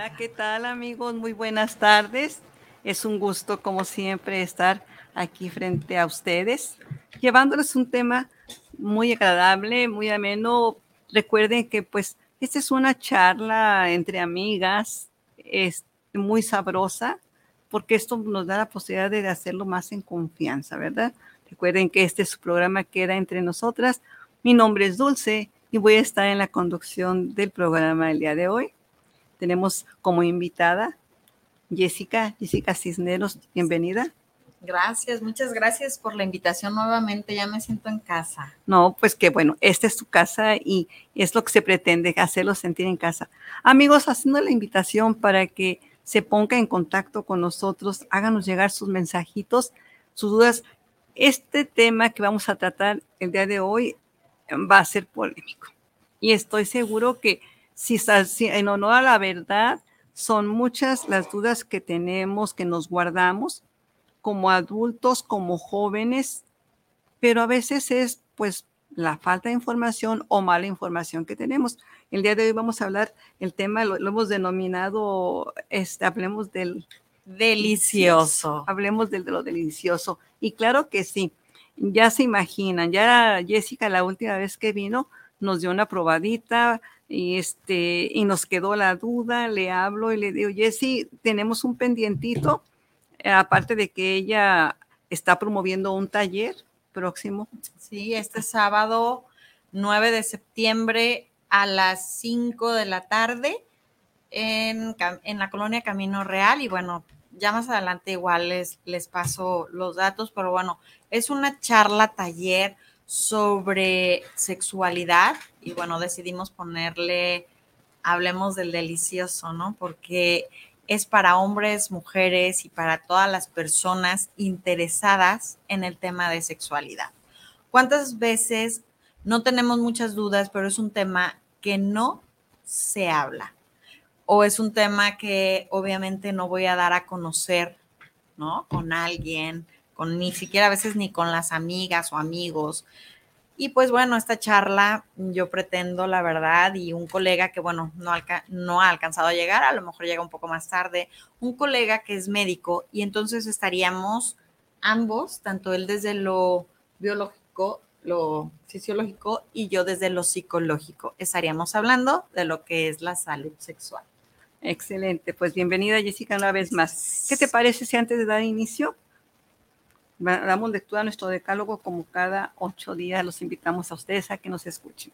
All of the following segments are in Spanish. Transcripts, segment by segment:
Hola, ¿qué tal amigos? Muy buenas tardes. Es un gusto, como siempre, estar aquí frente a ustedes, llevándoles un tema muy agradable, muy ameno. Recuerden que pues esta es una charla entre amigas, es muy sabrosa, porque esto nos da la posibilidad de hacerlo más en confianza, ¿verdad? Recuerden que este es su programa Queda entre nosotras. Mi nombre es Dulce y voy a estar en la conducción del programa el día de hoy. Tenemos como invitada Jessica, Jessica Cisneros, bienvenida. Gracias, muchas gracias por la invitación nuevamente. Ya me siento en casa. No, pues que bueno, esta es tu casa y es lo que se pretende, hacerlo sentir en casa. Amigos, haciendo la invitación para que se ponga en contacto con nosotros, háganos llegar sus mensajitos, sus dudas. Este tema que vamos a tratar el día de hoy va a ser polémico. Y estoy seguro que si, si en honor a la verdad, son muchas las dudas que tenemos, que nos guardamos como adultos, como jóvenes, pero a veces es pues la falta de información o mala información que tenemos. El día de hoy vamos a hablar, el tema lo, hemos denominado, este, hablemos del delicioso. Hablemos del, de lo delicioso. Y claro que sí, ya se imaginan, ya Jessica la última vez que vino nos dio una probadita, y, este, y nos quedó la duda, le hablo y le digo, Jessy, tenemos un pendientito, eh, aparte de que ella está promoviendo un taller próximo. Sí, este sábado 9 de septiembre a las 5 de la tarde en, en, la colonia Camino Real y bueno, ya más adelante igual les, les paso los datos, pero bueno, es una charla taller sobre sexualidad y bueno, decidimos ponerle, hablemos del delicioso, ¿no? Porque es para hombres, mujeres y para todas las personas interesadas en el tema de sexualidad. ¿Cuántas veces no tenemos muchas dudas, pero es un tema que no se habla? O es un tema que obviamente no voy a dar a conocer, ¿no? Con alguien, ni siquiera a veces ni con las amigas o amigos. Y pues bueno, esta charla yo pretendo, la verdad, y un colega que, bueno, no, no ha alcanzado a llegar, a lo mejor llega un poco más tarde, un colega que es médico y entonces estaríamos ambos, tanto él desde lo biológico, lo fisiológico y yo desde lo psicológico. Estaríamos hablando de lo que es la salud sexual. Excelente, pues bienvenida Jessica una vez más. ¿Qué te parece si antes de dar inicio damos lectura a nuestro decálogo como cada ocho días. Los invitamos a ustedes a que nos escuchen.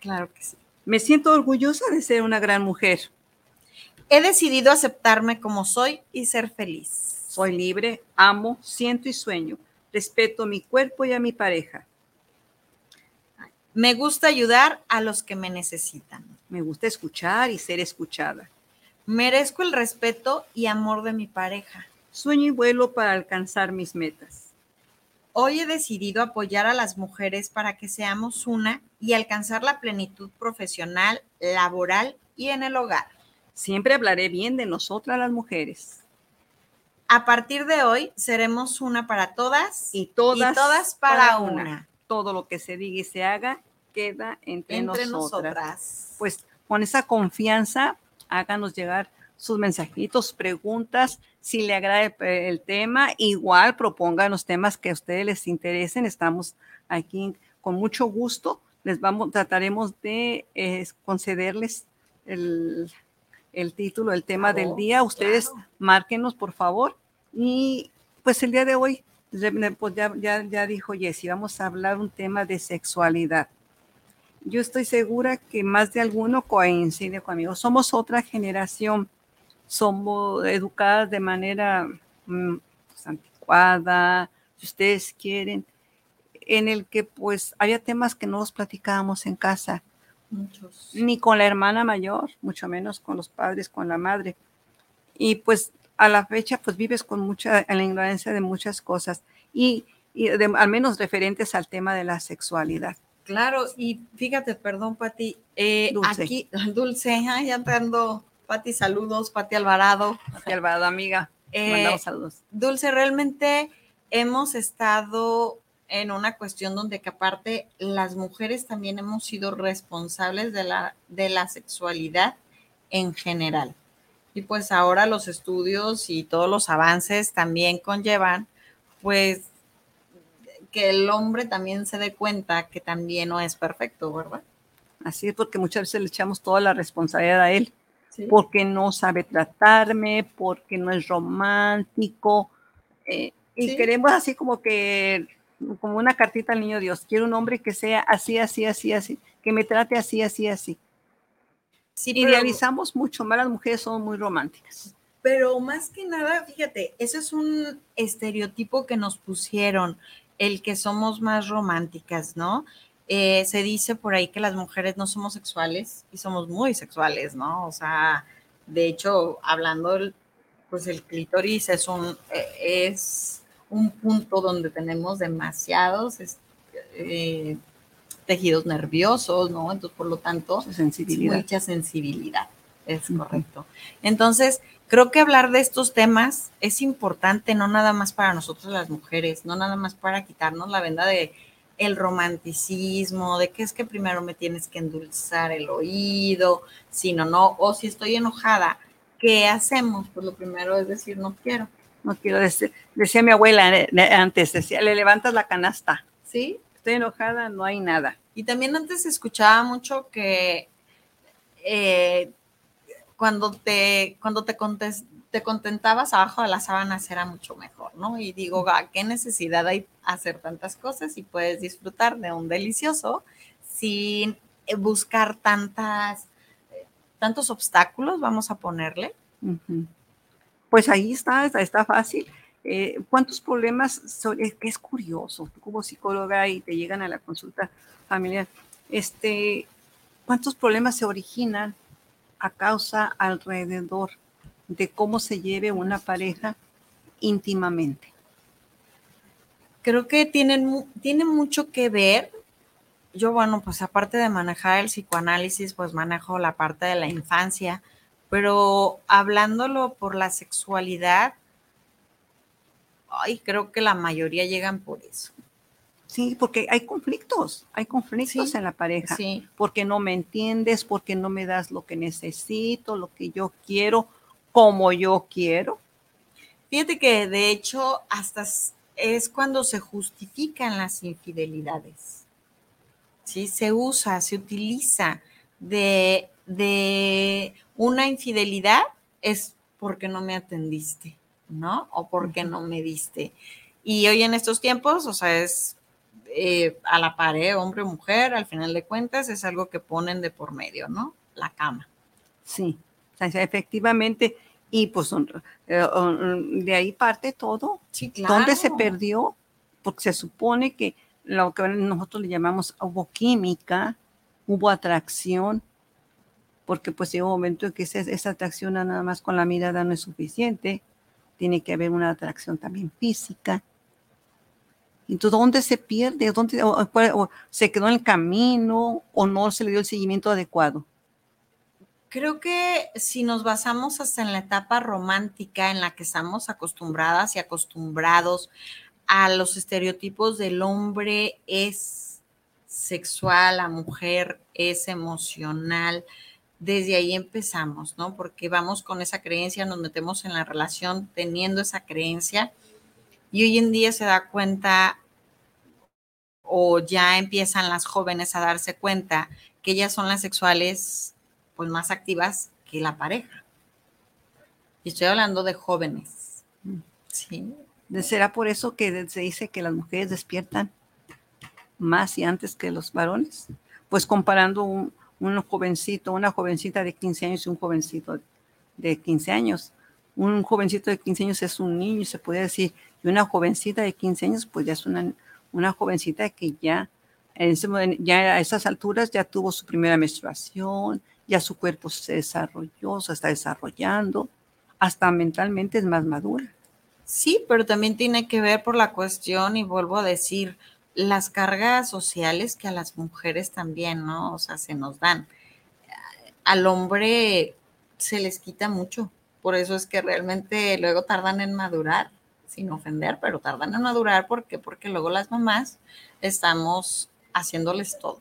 Claro que sí. Me siento orgullosa de ser una gran mujer. He decidido aceptarme como soy y ser feliz. Soy libre, amo, siento y sueño. Respeto a mi cuerpo y a mi pareja. Me gusta ayudar a los que me necesitan. Me gusta escuchar y ser escuchada. Merezco el respeto y amor de mi pareja sueño y vuelo para alcanzar mis metas. Hoy he decidido apoyar a las mujeres para que seamos una y alcanzar la plenitud profesional, laboral y en el hogar. Siempre hablaré bien de nosotras las mujeres. A partir de hoy seremos una para todas y todas, para, una. Todo lo que se diga y se haga queda entre, nosotras. Pues con esa confianza, háganos llegar sus mensajitos, preguntas, si le agrada el tema, igual propongan los temas que a ustedes les interesen. Estamos aquí con mucho gusto. Les vamos, trataremos de eh, concederles el, título, el tema del día. Ustedes márquenos, por favor. Y pues el día de hoy, pues ya, ya, ya dijo Jessy, vamos a hablar un tema de sexualidad. Yo estoy segura que más de alguno coincide conmigo. Somos otra generación somos educadas de manera mm, pues, anticuada, si ustedes quieren, en el que pues había temas que no los platicábamos en casa. Muchos. Ni con la hermana mayor, mucho menos con los padres, con la madre. Y pues a la fecha, pues vives con mucha, en la ignorancia de muchas cosas y, al menos referentes al tema de la sexualidad. Claro, y fíjate, perdón, Pati, eh, Dulce. aquí, Dulce, ya te ando, Pati, saludos, Pati Alvarado. Pati Alvarado, amiga, eh, mandamos saludos. Dulce, realmente hemos estado en una cuestión donde que aparte las mujeres también hemos sido responsables de la, de la sexualidad en general. Y pues ahora los estudios y todos los avances también conllevan, pues, que el hombre también se dé cuenta que también no es perfecto, ¿verdad? Así es, porque muchas veces le echamos toda la responsabilidad a él, porque no sabe tratarme, porque no es romántico, eh, y queremos así como que, como una cartita al niño Dios, quiero un hombre que sea así, así, así, así, que me trate así, así, así. Sí, Idealizamos mucho más, las mujeres son muy románticas. Pero más que nada, fíjate, ese es un estereotipo que nos pusieron, el que somos más románticas, ¿no? Eh, se dice por ahí que las mujeres no somos sexuales y somos muy sexuales, ¿no? O sea, de hecho, hablando, pues el clítoris es un, e, es un punto donde tenemos demasiados eh, tejidos nerviosos, ¿no? Entonces, por lo tanto, sensibilidad. mucha sensibilidad, es correcto. Entonces, creo que hablar de estos temas es importante, no nada más para nosotros las mujeres, no nada más para quitarnos la venda de el romanticismo, de que es que primero me tienes que endulzar el oído, si no, no, o si estoy enojada, ¿qué hacemos? Pues lo primero es decir, no quiero. No quiero decir, decía mi abuela eh, antes, decía, le levantas la canasta. Sí, estoy enojada, no hay nada. Y también antes escuchaba mucho que eh, cuando te, cuando te, te contentabas abajo de las sábanas era mucho mejor, ¿no? Y digo, ¿qué necesidad hay hacer tantas cosas y puedes disfrutar de un delicioso sin buscar tantas, tantos obstáculos, vamos a ponerle? Pues ahí está, está fácil. Eh, ¿Cuántos problemas? es que es curioso, tú como psicóloga y te llegan a la consulta familiar, este, ¿cuántos problemas se originan a causa alrededor de cómo se lleve una pareja íntimamente? Creo que tienen, tiene mucho que ver. Yo, bueno, pues aparte de manejar el psicoanálisis, pues manejo la parte de la infancia, pero hablándolo por la sexualidad, ay, creo que la mayoría llegan por eso. Sí, porque hay conflictos, hay conflictos en la pareja. Sí. Porque no me entiendes, porque no me das lo que necesito, lo que yo quiero, como yo quiero. Fíjate que de hecho hasta es cuando se justifican las infidelidades. Sí, se usa, se utiliza de, de una infidelidad es porque no me atendiste. ¿no? O porque no me diste. Y hoy en estos tiempos, o sea, es eh, a la pared, hombre o mujer, al final de cuentas, es algo que ponen de por medio, ¿no? La cama. Sí, efectivamente. Y pues eh, de ahí parte todo. Sí, claro. ¿Dónde se perdió? Porque se supone que lo que nosotros le llamamos hubo química, hubo atracción, porque pues llegó un momento en que esa, esa atracción nada más con la mirada no es suficiente tiene que haber una atracción también física. Entonces, ¿dónde se pierde? ¿Dónde, ¿Se quedó en el camino o no se le dio el seguimiento adecuado? Creo que si nos basamos hasta en la etapa romántica en la que estamos acostumbradas y acostumbrados a los estereotipos del hombre es sexual, la mujer es emocional, desde ahí empezamos, ¿no? Porque vamos con esa creencia, nos metemos en la relación teniendo esa creencia y hoy en día se da cuenta o ya empiezan las jóvenes a darse cuenta que ellas son las sexuales pues más activas que la pareja. Y estoy hablando de jóvenes. Sí. ¿Será por eso que se dice que las mujeres despiertan más y antes que los varones? Pues comparando un, un jovencito, una jovencita de 15 años y un jovencito de 15 años. Un jovencito de 15 años es un niño, se puede decir, y una jovencita de 15 años, pues ya es una, una jovencita que ya ya a esas alturas ya tuvo su primera menstruación, ya su cuerpo se desarrolló, se está desarrollando, hasta mentalmente es más madura. Sí, pero también tiene que ver por la cuestión, y vuelvo a decir, las cargas sociales que a las mujeres también, ¿no? O sea, se nos dan. Al hombre se les quita mucho, por eso es que realmente luego tardan en madurar, sin ofender, pero tardan en madurar, ¿por qué? Porque luego las mamás estamos haciéndoles todo.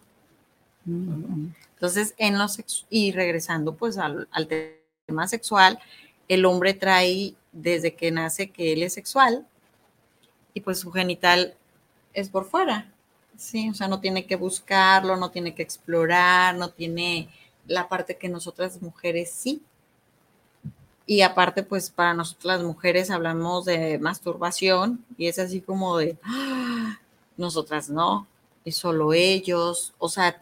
Entonces, en los y regresando pues al, tema sexual, el hombre trae desde que nace que él es sexual y pues su genital es por fuera, ¿sí? O sea, no tiene que buscarlo, no tiene que explorar, no tiene la parte que nosotras mujeres sí. Y aparte, pues para nosotras las mujeres hablamos de masturbación y es así como de, ¡ah! nosotras no, y solo ellos, o sea,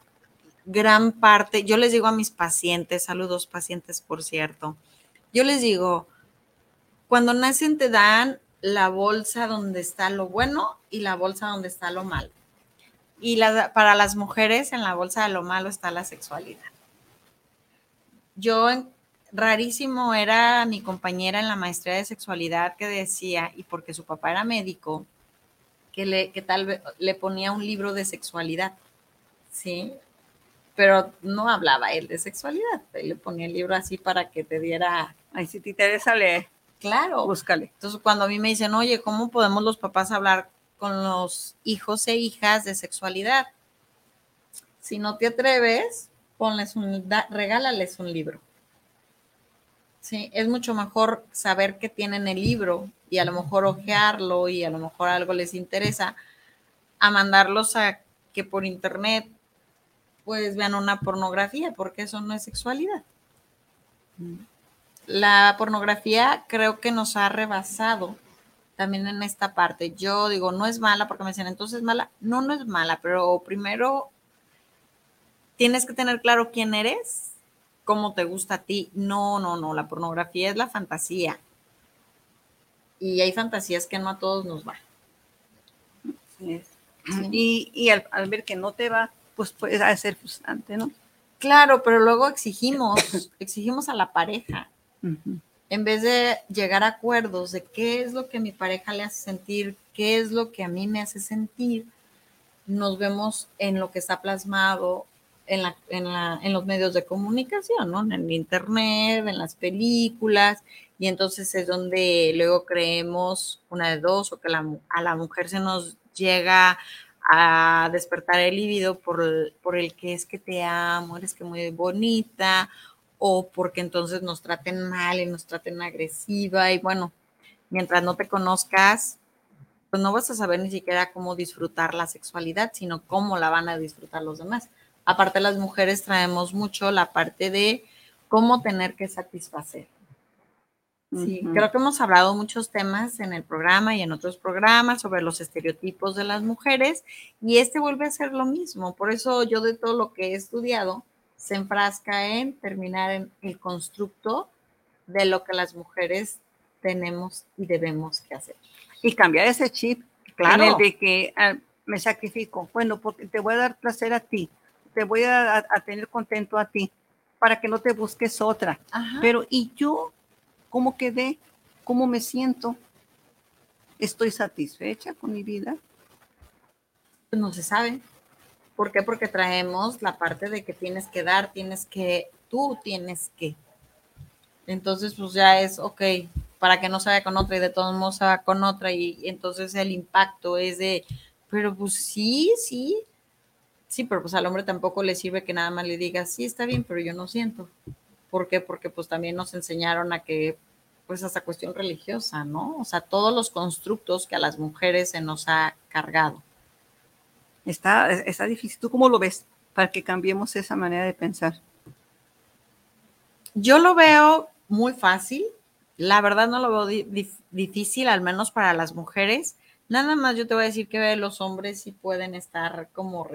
gran parte, yo les digo a mis pacientes, saludos pacientes por cierto, yo les digo, cuando nacen te dan la bolsa donde está lo bueno y la bolsa donde está lo malo. Y para las mujeres en la bolsa de lo malo está la sexualidad. Yo, rarísimo era mi compañera en la maestría de sexualidad que decía, y porque su papá era médico, que, le, que tal vez le ponía un libro de sexualidad, ¿sí? Pero no hablaba él de sexualidad, él le ponía el libro así para que te diera Ay, si te interesa, lee. Claro. Búscale. Entonces, cuando a mí me dicen, oye, ¿cómo podemos los papás hablar con los hijos e hijas de sexualidad? Si no te atreves, ponles un, regálales un libro. Sí, es mucho mejor saber que tienen el libro y a lo mejor ojearlo y a lo mejor algo les interesa, a mandarlos a que por internet pues vean una pornografía, porque eso no es sexualidad. La pornografía creo que nos ha rebasado también en esta parte. Yo digo, no es mala porque me dicen, entonces es mala. No, no es mala, pero primero tienes que tener claro quién eres, cómo te gusta a ti. No, no, no, la pornografía es la fantasía. Y hay fantasías que no a todos nos va. Y, al, al, ver que no te va, pues puede ser frustrante, ¿no? Claro, pero luego exigimos, exigimos a la pareja en vez de llegar a acuerdos de qué es lo que mi pareja le hace sentir, qué es lo que a mí me hace sentir, nos vemos en lo que está plasmado en, la, en, los medios de comunicación, ¿no? En el internet, en las películas, y entonces es donde luego creemos una de dos, o que a la mujer se nos llega a despertar el líbido por, por el que es que te amo, eres que muy bonita, o porque entonces nos traten mal y nos traten agresiva y bueno, mientras no te conozcas, pues no vas a saber ni siquiera cómo disfrutar la sexualidad, sino cómo la van a disfrutar los demás. Aparte las mujeres traemos mucho la parte de cómo tener que satisfacer. Sí, creo que hemos hablado muchos temas en el programa y en otros programas sobre los estereotipos de las mujeres y este vuelve a ser lo mismo. Por eso yo de todo lo que he estudiado, se enfrasca en terminar en el constructo de lo que las mujeres tenemos y debemos que hacer. Y cambiar ese chip, claro. En el de que ah, me sacrifico, bueno, porque te voy a dar placer a ti, te voy a, tener contento a ti, para que no te busques otra. Pero, ¿y yo cómo quedé? ¿Cómo me siento? ¿Estoy satisfecha con mi vida? Pues no se sabe. ¿Por qué? Porque traemos la parte de que tienes que dar, tienes que, tú tienes que. Entonces, pues ya es, ok, para que no se vaya con otra y de todos modos se va con otra y, entonces el impacto es de, pero pues sí, sí, sí, pero pues al hombre tampoco le sirve que nada más le diga, sí, está bien, pero yo no siento. ¿Por qué? Porque pues también nos enseñaron a que, pues hasta cuestión religiosa, ¿no? O sea, todos los constructos que a las mujeres se nos ha cargado. Está, está difícil. ¿Tú cómo lo ves para que cambiemos esa manera de pensar? Yo lo veo muy fácil. La verdad no lo veo difícil, al menos para las mujeres. Nada más yo te voy a decir que los hombres sí pueden estar como,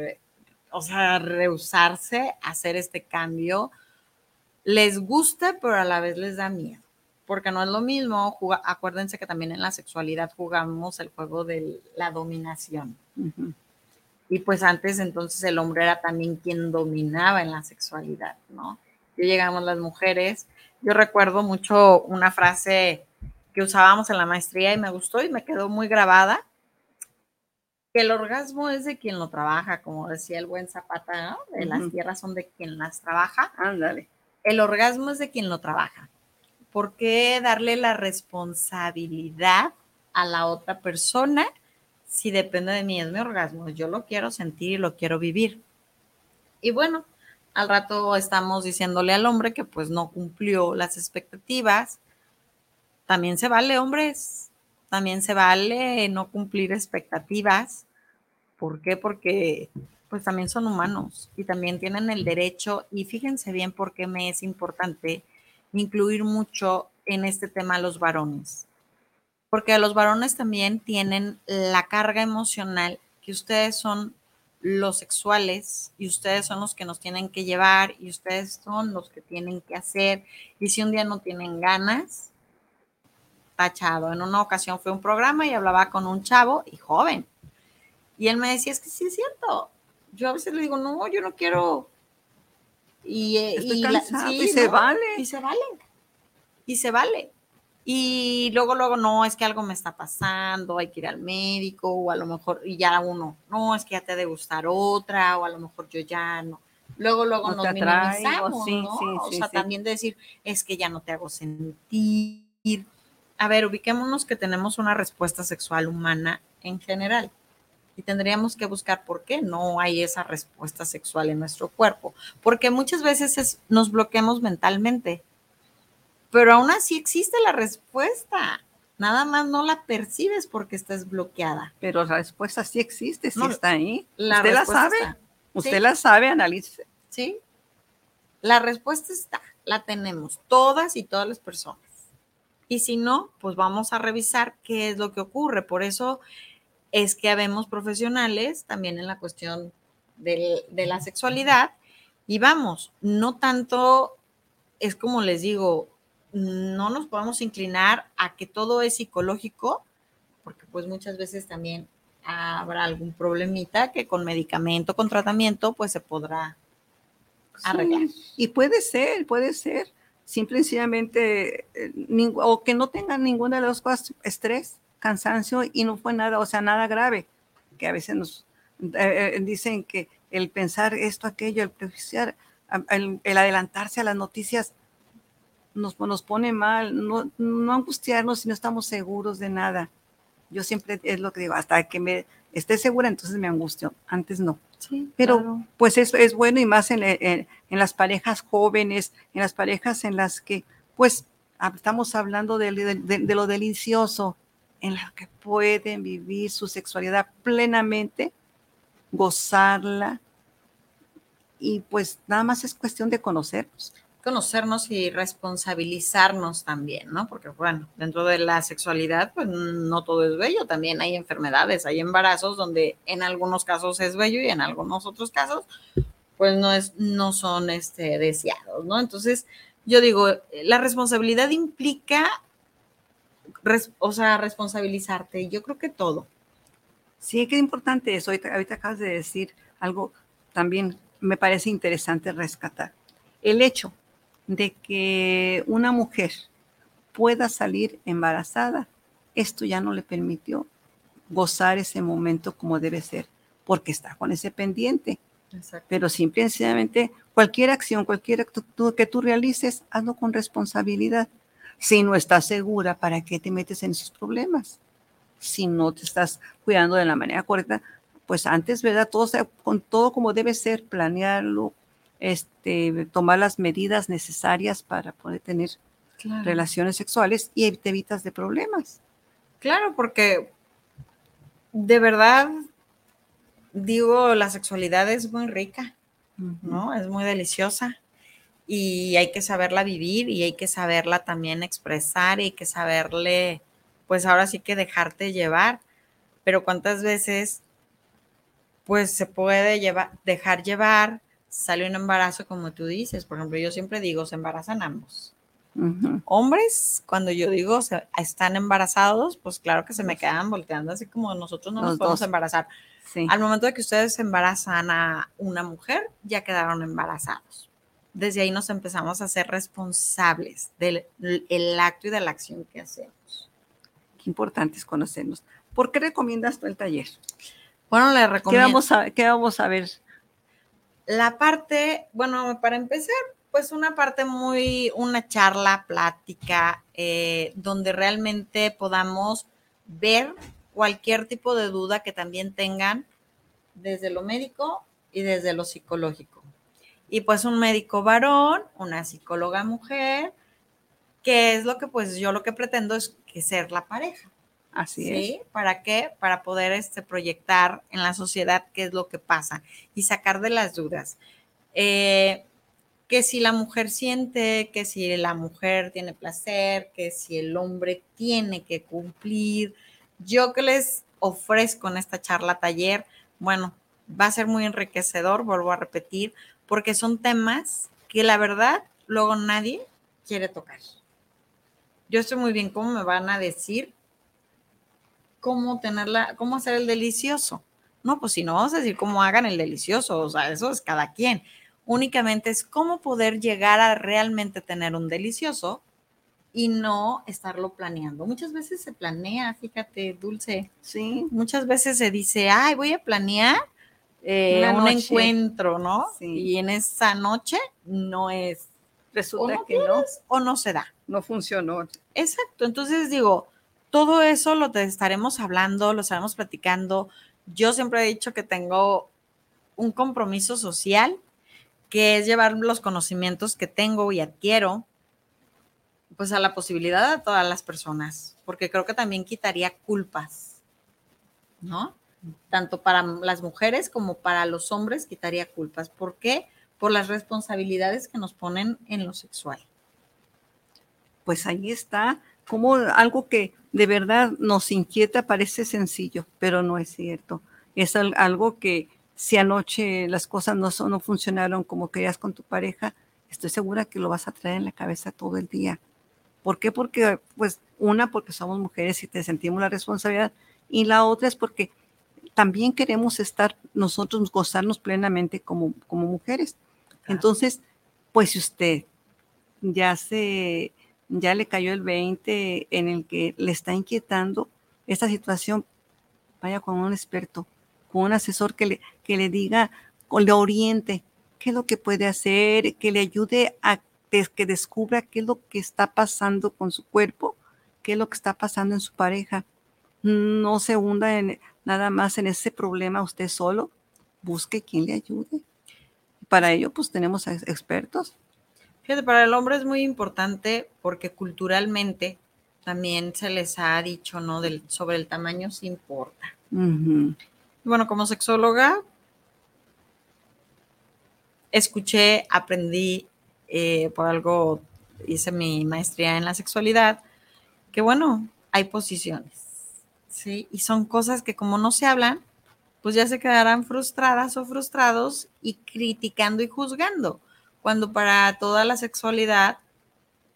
o sea, rehusarse a hacer este cambio. Les gusta, pero a la vez les da miedo. Porque no es lo mismo. acuérdense que también en la sexualidad jugamos el juego de la dominación Y pues antes entonces el hombre era también quien dominaba en la sexualidad, ¿no? Y llegamos las mujeres. Yo recuerdo mucho una frase que usábamos en la maestría y me gustó y me quedó muy grabada, que el orgasmo es de quien lo trabaja, como decía el buen Zapata, ¿no? De las tierras son de quien las trabaja. Ándale. El orgasmo es de quien lo trabaja. ¿Por qué darle la responsabilidad a la otra persona si depende de mí? Es mi orgasmo, yo lo quiero sentir y lo quiero vivir. Y bueno, al rato estamos diciéndole al hombre que pues no cumplió las expectativas. También se vale, hombres, también se vale no cumplir expectativas. ¿Por qué? Porque pues también son humanos y también tienen el derecho, y fíjense bien por qué me es importante incluir mucho en este tema a los varones, porque los varones también tienen la carga emocional que ustedes son los sexuales y ustedes son los que nos tienen que llevar y ustedes son los que tienen que hacer. Y si un día no tienen ganas, tachado. En una ocasión fue un programa y hablaba con un chavo y joven. Y él me decía, es que sí es cierto. Yo a veces le digo, no, yo no quiero y, eh, y, se vale. Y se vale. Y se vale. Y luego, luego, no, es que algo me está pasando, hay que ir al médico, o a lo mejor, y ya uno, no, es que ya te debe gustar otra, o a lo mejor yo ya no. Luego, luego nos minimizamos, ¿no? o sea, también decir, es que ya no te hago sentir. A ver, ubiquémonos que tenemos una respuesta sexual humana en general y tendríamos que buscar por qué no hay esa respuesta sexual en nuestro cuerpo, porque muchas veces nos bloqueamos mentalmente, pero aún así existe la respuesta. Nada más no la percibes porque estás bloqueada. Pero la respuesta sí existe, sí está ahí. Usted la sabe. Usted la sabe, analice. Sí. La respuesta está, la tenemos todas y todas las personas. Y si no, pues vamos a revisar qué es lo que ocurre. Por eso es que habemos profesionales también en la cuestión de la sexualidad y vamos, no tanto es como les digo, no nos podemos inclinar a que todo es psicológico, porque pues muchas veces también habrá algún problemita que con medicamento, con tratamiento, pues se podrá arreglar. y puede ser, puede ser, simple y sencillamente, eh, o que no tengan ninguna de las cosas, estrés, cansancio y no fue nada, o sea, nada grave, que a veces nos eh, eh, dicen que el pensar esto, aquello, el prejuiciar, el, adelantarse a las noticias nos, nos pone mal, no, no angustiarnos si no estamos seguros de nada. Yo siempre es lo que digo, hasta que me esté segura, entonces me angustio, antes no. Sí, Pero pues eso es bueno y más en, en, en, las parejas jóvenes, en las parejas en las que pues estamos hablando de, de, de lo delicioso, en la que pueden vivir su sexualidad plenamente, gozarla, y pues nada más es cuestión de conocernos. Conocernos y responsabilizarnos también, ¿no? Porque bueno, dentro de la sexualidad, pues no todo es bello, también hay enfermedades, hay embarazos donde en algunos casos es bello y en algunos otros casos, pues no, es, no son este, deseados, ¿no? Entonces, yo digo, la responsabilidad implica o sea, responsabilizarte. Yo creo que todo. Sí, qué importante eso. Ahorita, acabas de decir algo también me parece interesante rescatar. El hecho de que una mujer pueda salir embarazada, esto ya no le permitió gozar ese momento como debe ser, porque está con ese pendiente. Pero simplemente cualquier acción, cualquier actitud que tú realices, hazlo con responsabilidad. Si no estás segura, ¿para qué te metes en esos problemas? Si no te estás cuidando de la manera correcta, pues antes, ¿verdad? Todo con todo como debe ser, planearlo, este, tomar las medidas necesarias para poder tener relaciones sexuales y te evitas de problemas. Claro, porque de verdad, digo, la sexualidad es muy rica, ¿no? Es muy deliciosa y hay que saberla vivir y hay que saberla también expresar y hay que saberle, pues ahora sí que dejarte llevar. Pero cuántas veces, pues se puede llevar, dejar llevar, sale un embarazo como tú dices. Por ejemplo, yo siempre digo, se embarazan ambos. Hombres, cuando yo digo están embarazados, pues claro que se me quedan volteando así como nosotros no nos podemos embarazar. Al momento de que ustedes embarazan a una mujer, ya quedaron embarazados. Desde ahí nos empezamos a ser responsables del acto y de la acción que hacemos. Qué importante es conocernos. ¿Por qué recomiendas tú el taller? Bueno, le recomiendo. ¿Qué vamos a, qué vamos a ver? La parte, bueno, para empezar, pues una parte muy, una charla, plática, eh, donde realmente podamos ver cualquier tipo de duda que también tengan desde lo médico y desde lo psicológico. Y pues un médico varón, una psicóloga mujer, que es lo que pues yo lo que pretendo es que ser la pareja. Así ¿Sí? ¿Para qué? Para poder este, proyectar en la sociedad qué es lo que pasa y sacar de las dudas. Eh, que si la mujer siente, que si la mujer tiene placer, que si el hombre tiene que cumplir. Yo que les ofrezco en esta charla taller, bueno, va a ser muy enriquecedor, vuelvo a repetir, porque son temas que la verdad luego nadie quiere tocar. Yo estoy muy bien cómo me van a decir cómo tenerla, cómo hacer el delicioso. No, pues si no vamos a decir cómo hagan el delicioso, o sea, eso es cada quien únicamente es cómo poder llegar a realmente tener un delicioso y no estarlo planeando. Muchas veces se planea, fíjate, Dulce. Sí. Muchas veces se dice, ay, voy a planear eh, un encuentro, ¿no? Sí. Y en esa noche no es. Resulta que no. O no se da. No funcionó. Exacto. Entonces digo, todo eso lo estaremos hablando, lo estaremos platicando. Yo siempre he dicho que tengo un compromiso social que es llevar los conocimientos que tengo y adquiero, pues a la posibilidad de todas las personas, porque creo que también quitaría culpas, ¿no? Tanto para las mujeres como para los hombres quitaría culpas. ¿Por qué? Por las responsabilidades que nos ponen en lo sexual. Pues ahí está, como algo que de verdad nos inquieta parece sencillo, pero no es cierto. Es algo que si anoche las cosas no, son, no funcionaron como querías con tu pareja, estoy segura que lo vas a traer en la cabeza todo el día. ¿Por qué? Porque, pues, una, porque somos mujeres y te sentimos la responsabilidad, y la otra es porque también queremos estar nosotros, gozarnos plenamente como, como mujeres. Entonces, pues si usted ya se, ya le cayó el 20 en el que le está inquietando esta situación, vaya con un experto, con un asesor que le, que le diga, o le oriente qué es lo que puede hacer, que le ayude a que descubra qué es lo que está pasando con su cuerpo, qué es lo que está pasando en su pareja. No se hunda en, nada más en ese problema usted solo, busque quien le ayude. Para ello, pues tenemos expertos. Fíjate, para el hombre es muy importante porque culturalmente también se les ha dicho, ¿no? Del, sobre el tamaño se importa bueno, como sexóloga, escuché, aprendí, eh, por algo hice mi maestría en la sexualidad, que bueno, hay posiciones, ¿sí? Y son cosas que como no se hablan, pues ya se quedarán frustradas o frustrados y criticando y juzgando, cuando para toda la sexualidad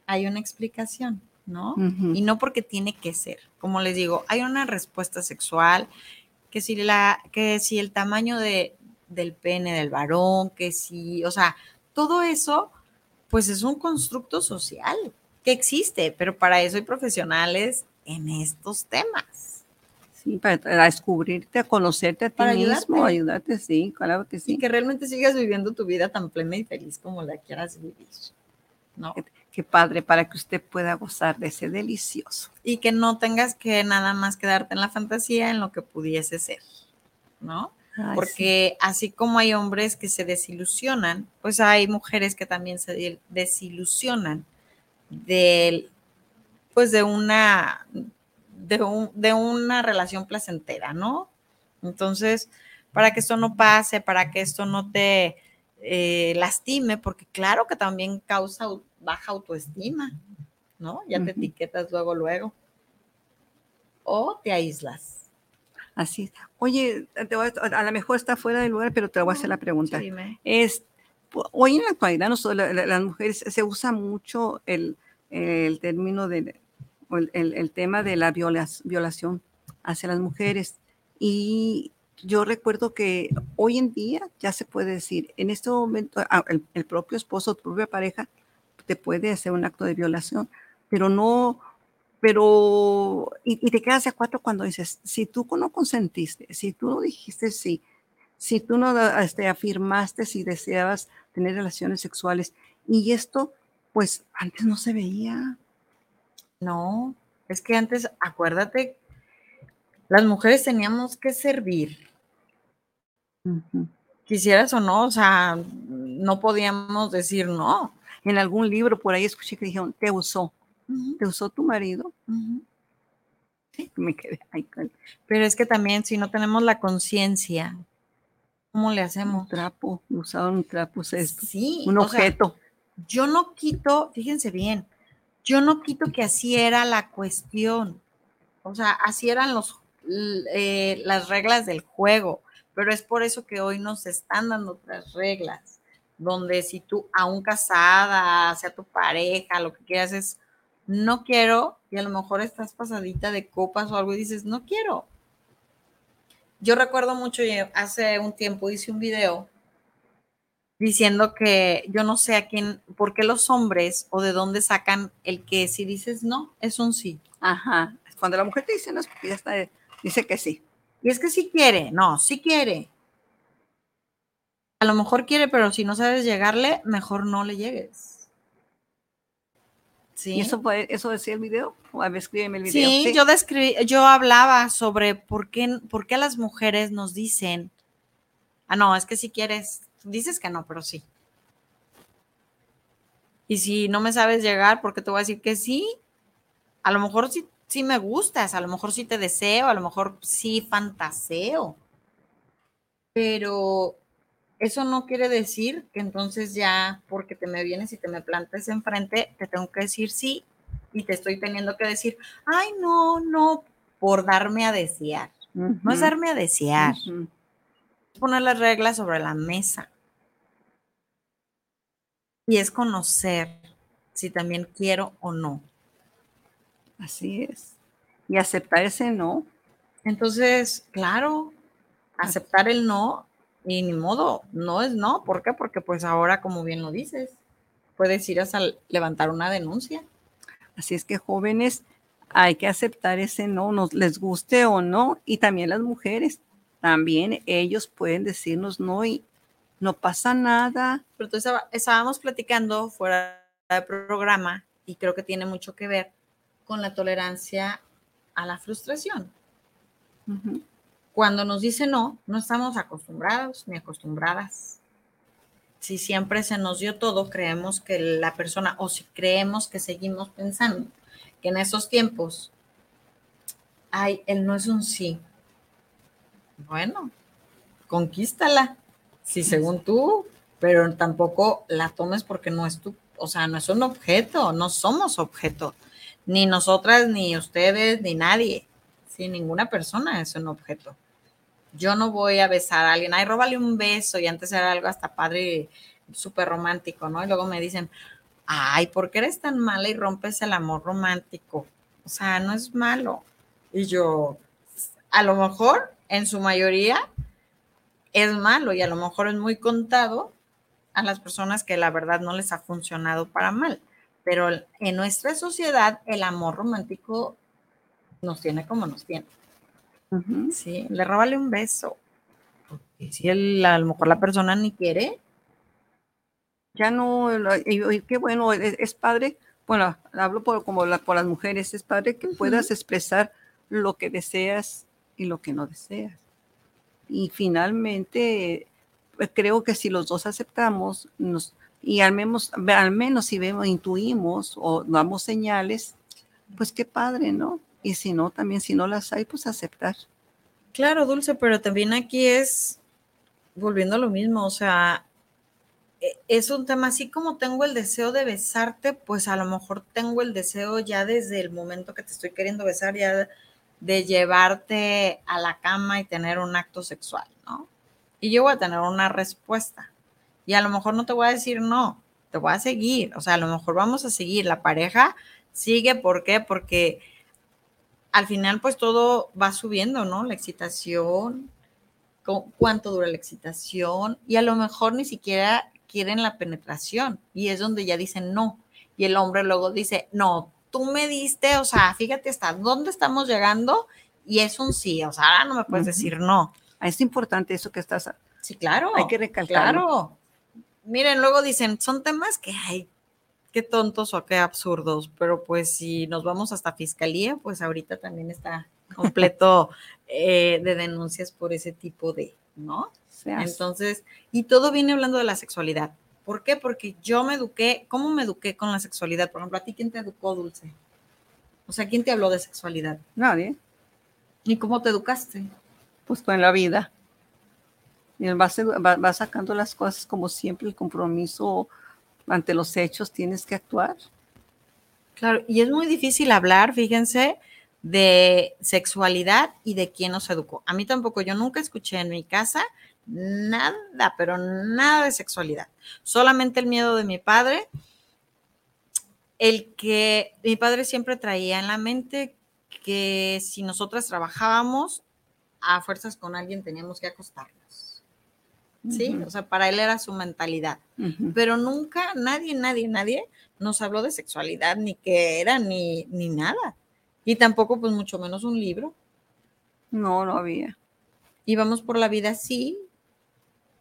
hay una explicación, ¿no? Y no porque tiene que ser. Como les digo, hay una respuesta sexual que si, la, que si el tamaño de, del pene del varón, que si, o sea, todo eso, pues es un constructo social que existe, pero para eso hay profesionales en estos temas. Sí, para descubrirte, a conocerte a ti mismo, ayudarte. sí, claro que sí. Y que realmente sigas viviendo tu vida tan plena y feliz como la quieras vivir. ¿no? Qué padre para que usted pueda gozar de ese delicioso. Y que no tengas que nada más quedarte en la fantasía en lo que pudiese ser, ¿no? Porque así como hay hombres que se desilusionan, pues hay mujeres que también se desilusionan de, pues de una, de, de una relación placentera, ¿no? Entonces, para que esto no pase, para que esto no te eh, lastime, porque claro que también causa baja autoestima, ¿no? Ya te etiquetas luego, luego. O te aíslas. Así. Oye, a, lo mejor está fuera de lugar, pero te voy a hacer la pregunta. Es, hoy en la actualidad, las mujeres se usa mucho el, término de, el, tema de la violación hacia las mujeres. Y yo recuerdo que hoy en día ya se puede decir, en este momento ah, el, propio esposo, tu propia pareja, te puede hacer un acto de violación, pero no, pero, y, te quedas de cuatro cuando dices, si tú no consentiste, si tú no dijiste sí, si tú no este, afirmaste si deseabas tener relaciones sexuales, y esto, pues antes no se veía. No, es que antes, acuérdate, las mujeres teníamos que servir. Quisieras o no, o sea, no podíamos decir no. En algún libro por ahí escuché que dijeron, te usó, te usó tu marido. Sí, me quedé ahí. Pero es que también si no tenemos la conciencia, ¿cómo le hacemos? Un trapo, usaron un trapo, esto. Sí. Un objeto. yo no quito, fíjense bien, yo no quito que así era la cuestión. O sea, así eran los, eh, las reglas del juego pero es por eso que hoy nos están dando otras reglas, donde si tú, aún casada, sea tu pareja, lo que quieras es, no quiero, y a lo mejor estás pasadita de copas o algo y dices, no quiero. Yo recuerdo mucho, hace un tiempo hice un video diciendo que yo no sé a quién, por qué los hombres o de dónde sacan el que si dices no, es un sí. Ajá. Cuando la mujer te dice no, ya está, dice que sí. Y es que sí quiere, no, sí quiere. A lo mejor quiere, pero si no sabes llegarle, mejor no le llegues. ¿Sí? ¿Y eso, fue, eso decía el video? O escríbeme el video. Sí, Yo, yo hablaba sobre por qué, por qué las mujeres nos dicen, ah, no, es que si quieres, dices que no, pero sí. Y si no me sabes llegar, ¿por qué te voy a decir que sí? A lo mejor sí sí me gustas, a lo mejor sí te deseo, a lo mejor sí fantaseo, pero eso no quiere decir que entonces ya porque te me vienes y te me plantes enfrente, te tengo que decir sí y te estoy teniendo que decir, ay, no, no, por darme a desear. No es darme a desear. Es poner las reglas sobre la mesa. Y es conocer si también quiero o no. Así es. Y aceptar ese no. Entonces, claro, aceptar el no y ni modo, no es no. ¿Por qué? Porque pues ahora, como bien lo dices, puedes ir a levantar una denuncia. Así es que jóvenes, hay que aceptar ese no, nos les guste o no, y también las mujeres, también ellos pueden decirnos no y no pasa nada. Pero entonces estábamos platicando fuera del programa y creo que tiene mucho que ver con la tolerancia a la frustración. Cuando nos dice no, no estamos acostumbrados ni acostumbradas. Si siempre se nos dio todo, creemos que la persona, o si creemos que seguimos pensando que en esos tiempos, ay, él no es un sí. Bueno, conquístala, si según tú, pero tampoco la tomes porque no es tu, o sea, no es un objeto, no somos objeto ni nosotras, ni ustedes, ni nadie. Sí, ninguna persona es un objeto. Yo no voy a besar a alguien, ay, róbale un beso, y antes era algo hasta padre, súper romántico, ¿no? Y luego me dicen, ay, ¿por qué eres tan mala y rompes el amor romántico? O sea, no es malo. Y yo, a lo mejor, en su mayoría, es malo y a lo mejor es muy contado a las personas que la verdad no les ha funcionado para mal pero en nuestra sociedad el amor romántico nos tiene como nos tiene. Sí, le róbale un beso. Porque si a lo mejor la persona ni quiere. Ya no, qué bueno, es, padre, bueno, hablo por, como por las mujeres, es padre que puedas expresar lo que deseas y lo que no deseas. Y finalmente, pues, creo que si los dos aceptamos, nos, y al menos, al menos si vemos, intuimos o damos señales, pues qué padre, ¿no? Y si no, también si no las hay, pues aceptar. Claro, Dulce, pero también aquí es, volviendo a lo mismo, o sea, e, es un tema así como tengo el deseo de besarte, pues a lo mejor tengo el deseo ya desde el momento que te estoy queriendo besar, ya de llevarte a la cama y tener un acto sexual, ¿no? Y yo voy a tener una respuesta. Y a lo mejor no te voy a decir no, te voy a seguir. O sea, a lo mejor vamos a seguir. La pareja sigue, ¿por qué? Porque al final pues todo va subiendo, ¿no? La excitación. cuánto dura la excitación y a lo mejor ni siquiera quieren la penetración y es donde ya dicen no. Y el hombre luego dice, no, tú me diste, o sea, fíjate hasta dónde estamos llegando y es un sí, o sea, ahora no me puedes decir no. Es importante eso que estás. Sí, claro. Hay que recalcar. Claro. Miren, luego dicen, son temas que hay, qué tontos o qué absurdos, pero pues si nos vamos hasta fiscalía, pues ahorita también está completo eh, de denuncias por ese tipo de, ¿no? Entonces, y todo viene hablando de la sexualidad. ¿Por qué? Porque yo me eduqué, ¿cómo me eduqué con la sexualidad? Por ejemplo, ¿a ti quién te educó, Dulce? O sea, ¿quién te habló de sexualidad? Nadie. ¿Y cómo te educaste? Pues en la vida. Vas, vas sacando las cosas como siempre, el compromiso ante los hechos, tienes que actuar. Claro, y es muy difícil hablar, fíjense, de sexualidad y de quién nos educó. A mí tampoco, yo nunca escuché en mi casa nada, pero nada de sexualidad. Solamente el miedo de mi padre, el que mi padre siempre traía en la mente que si nosotras trabajábamos, a fuerzas con alguien teníamos que acostarnos. Sí, o sea, para él era su mentalidad. Pero nunca, nadie, nadie, nadie nos habló de sexualidad, ni qué era, ni, ni nada. Y tampoco, pues, mucho menos un libro. No, no había. Íbamos por la vida así,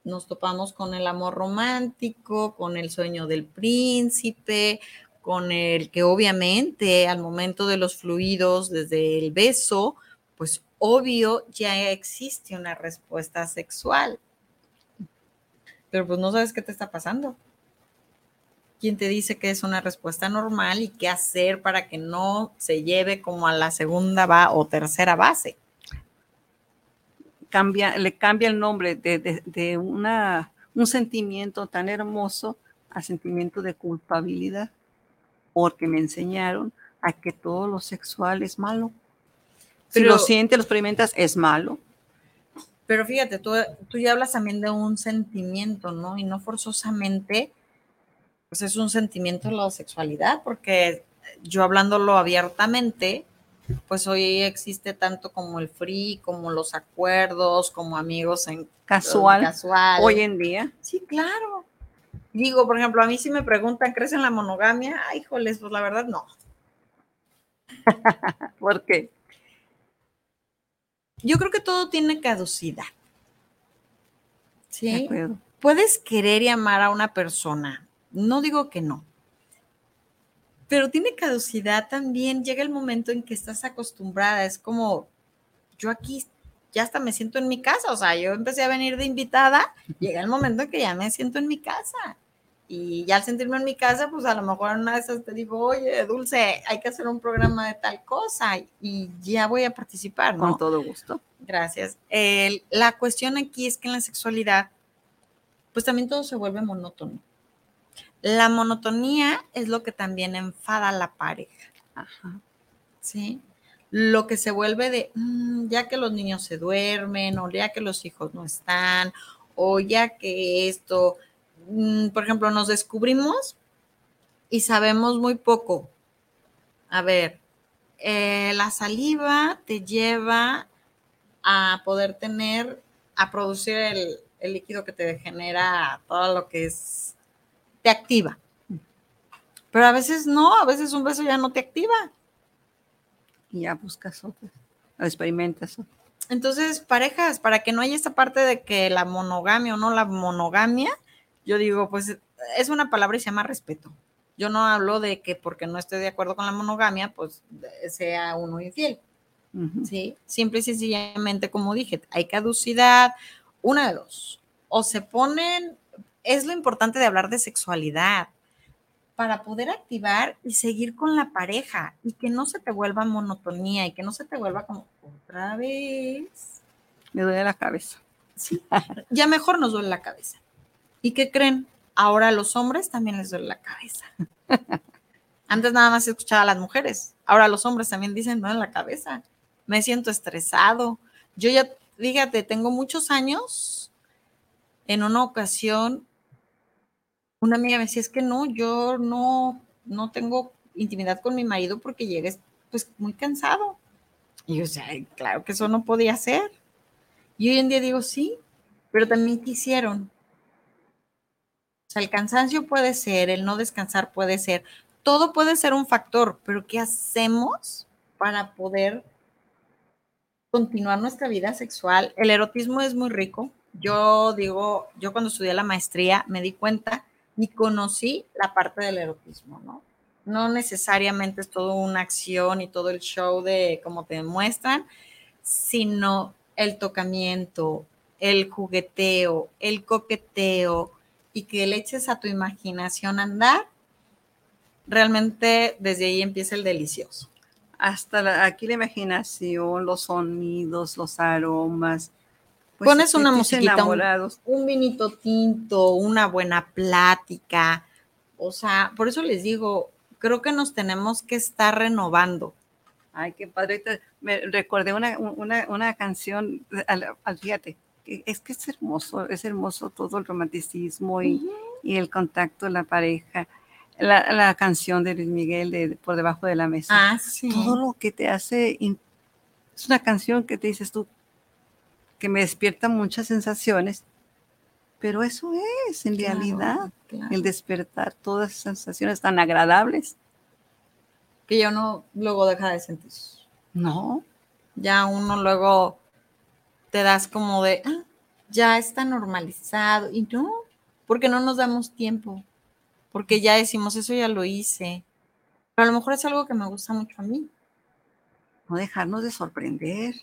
nos topamos con el amor romántico, con el sueño del príncipe, con el que obviamente al momento de los fluidos, desde el beso, pues obvio ya existe una respuesta sexual. Pero pues no sabes qué te está pasando. ¿Quién te dice que es una respuesta normal y qué hacer para que no se lleve como a la segunda va o tercera base? Cambia, le cambia el nombre de, una, un sentimiento tan hermoso a sentimiento de culpabilidad, porque me enseñaron a que todo lo sexual es malo. Si lo sientes, lo experimentas, es malo. Pero fíjate, tú, tú ya hablas también de un sentimiento, ¿no? Y no forzosamente, pues es un sentimiento de la sexualidad, porque yo hablándolo abiertamente, pues hoy existe tanto como el free, como los acuerdos, como amigos en casual. Hoy en día. Sí, claro. Digo, por ejemplo, a mí si me preguntan, ¿crees en la monogamia? Ay, híjoles, pues la verdad no. ¿Por qué? Yo creo que todo tiene caducidad. ¿Sí? Puedes querer y amar a una persona. No digo que no pero tiene caducidad también. Llega el momento en que estás acostumbrada, es como, yo aquí ya hasta me siento en mi casa, o sea, yo empecé a venir de invitada, llega el momento en que ya me siento en mi casa. Y ya al sentirme en mi casa, pues a lo mejor una de esas te digo, oye, Dulce, hay que hacer un programa de tal cosa y ya voy a participar. Con todo gusto. Gracias. la cuestión aquí es que en la sexualidad, pues también todo se vuelve monótono. La monotonía es lo que también enfada a la pareja. Ajá. ¿Sí? Lo que se vuelve de, mm, ya que los niños se duermen, o ya que los hijos no están, o ya que esto, mm, por ejemplo, nos descubrimos y sabemos muy poco. A ver, eh, la saliva te lleva a poder tener, a producir el, el líquido que te genera todo lo que es te activa. Pero a veces no, a veces un beso ya no te activa. Y ya buscas otro, experimentas Entonces, parejas, para que no haya esta parte de que la monogamia o no la monogamia, yo digo, pues es una palabra y se llama respeto. Yo no hablo de que porque no estoy de acuerdo con la monogamia, pues sea uno infiel. ¿Sí? Simple y sencillamente, como dije, hay caducidad, una de dos. O se ponen es lo importante de hablar de sexualidad para poder activar y seguir con la pareja y que no se te vuelva monotonía y que no se te vuelva como otra vez. Me duele la cabeza. Sí, ya mejor nos duele la cabeza. ¿Y qué creen? Ahora a los hombres también les duele la cabeza. Antes nada más escuchaba a las mujeres. Ahora los hombres también dicen, duele la cabeza. Me siento estresado. Yo ya, fíjate, tengo muchos años. En una ocasión una amiga me decía, es que no, yo no, no tengo intimidad con mi marido porque llegues pues muy cansado. Y yo, o sea, claro que eso no podía ser. Y hoy en día digo, sí, pero también quisieron. O sea, el cansancio puede ser, el no descansar puede ser, todo puede ser un factor, pero ¿qué hacemos para poder continuar nuestra vida sexual? El erotismo es muy rico. Yo digo, yo cuando estudié la maestría me di cuenta y conocí la parte del erotismo, ¿no? No necesariamente es todo una acción y todo el show de como te muestran, sino el tocamiento, el jugueteo, el coqueteo, y que le eches a tu imaginación andar, realmente desde ahí empieza el delicioso. Hasta aquí la imaginación, los sonidos, los aromas. Pues, Pones una musiquita, un, un vinito tinto, una buena plática. O sea, por eso les digo, creo que nos tenemos que estar renovando. Ay, qué padre. Me recordé una, una, una canción, al, fíjate, es que es hermoso, es hermoso todo el romanticismo y, el contacto de la pareja. La, canción de Luis Miguel de Por debajo de la mesa. Ah, sí. Todo lo que te hace, es una canción que te dices tú, que me despierta muchas sensaciones, pero eso es en realidad el despertar todas esas sensaciones tan agradables. Que yo no luego deja de sentir. No. Ya uno luego te das como de, ah, ya está normalizado. Y no, porque no nos damos tiempo, porque ya decimos, eso ya lo hice. Pero a lo mejor es algo que me gusta mucho a mí. No dejarnos de sorprender.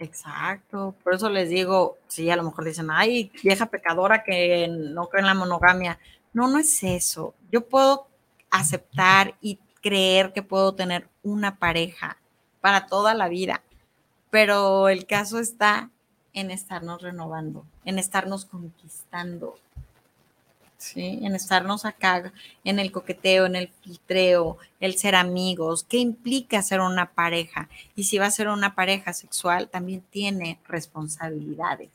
Exacto, por eso les digo, sí, a lo mejor dicen, ay, vieja pecadora que no cree en la monogamia. No, no es eso. Yo puedo aceptar y creer que puedo tener una pareja para toda la vida, pero el caso está en estarnos renovando, en estarnos conquistando, ¿sí? En estarnos acá, en el coqueteo, en el filtreo, el ser amigos, ¿qué implica ser una pareja? Y si va a ser una pareja sexual, también tiene responsabilidades.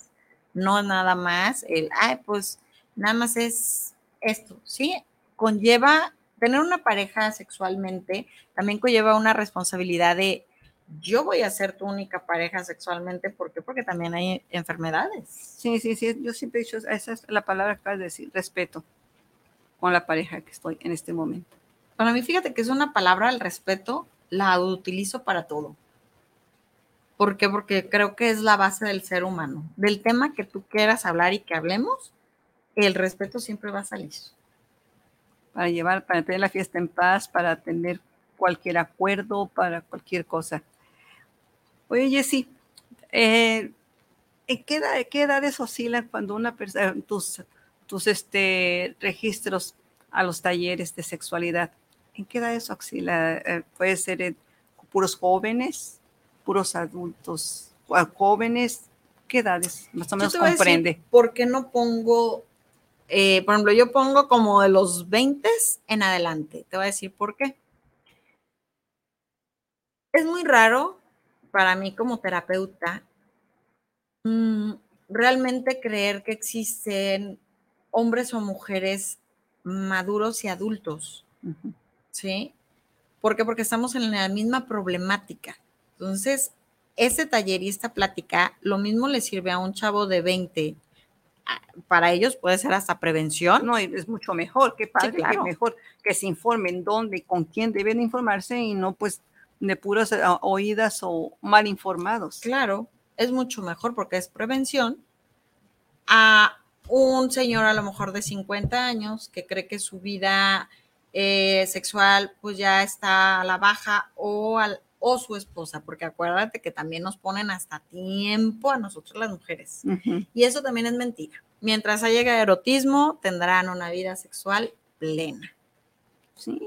No nada más el, ay, pues nada más es esto, ¿sí? Conlleva, tener una pareja sexualmente, también conlleva una responsabilidad de yo voy a ser tu única pareja sexualmente. ¿Por qué? Porque también hay enfermedades. Sí, sí, sí. Yo siempre he dicho, esa es la palabra que acabas de decir, respeto con la pareja que estoy en este momento. Para mí, fíjate que es una palabra, el respeto, la utilizo para todo. ¿Por qué? Porque creo que es la base del ser humano. Del tema que tú quieras hablar y que hablemos, el respeto siempre va a salir. Para llevar, para tener la fiesta en paz, para tener cualquier acuerdo, para cualquier cosa. Oye, Jessy, eh, ¿en qué, edad, qué, edades oscilan cuando una persona, eh, tus, tus este, registros a los talleres de sexualidad? ¿En qué edades oscila? Eh, ¿Puede ser puros jóvenes, puros adultos, jóvenes? ¿Qué edades más o menos comprende? ¿Por qué no pongo, por ejemplo, yo pongo como de los 20 en adelante? Te voy a decir por qué. Es muy raro para mí como terapeuta mm, realmente creer que existen hombres o mujeres maduros y adultos. ¿Sí? ¿Por qué? Porque estamos en la misma problemática. Entonces, ese taller y esta plática, lo mismo le sirve a un chavo de 20. Ah, para ellos puede ser hasta prevención. No, es mucho mejor, que padre, que mejor que se informen dónde con quién deben informarse y no pues de puras eh, oídas o mal informados. Claro, es mucho mejor porque es prevención a un señor a lo mejor de 50 años que cree que su vida eh, sexual pues ya está a la baja o, al, o su esposa, porque acuérdate que también nos ponen hasta tiempo a nosotros las mujeres. Y eso también es mentira. Mientras haya erotismo, tendrán una vida sexual plena. Sí,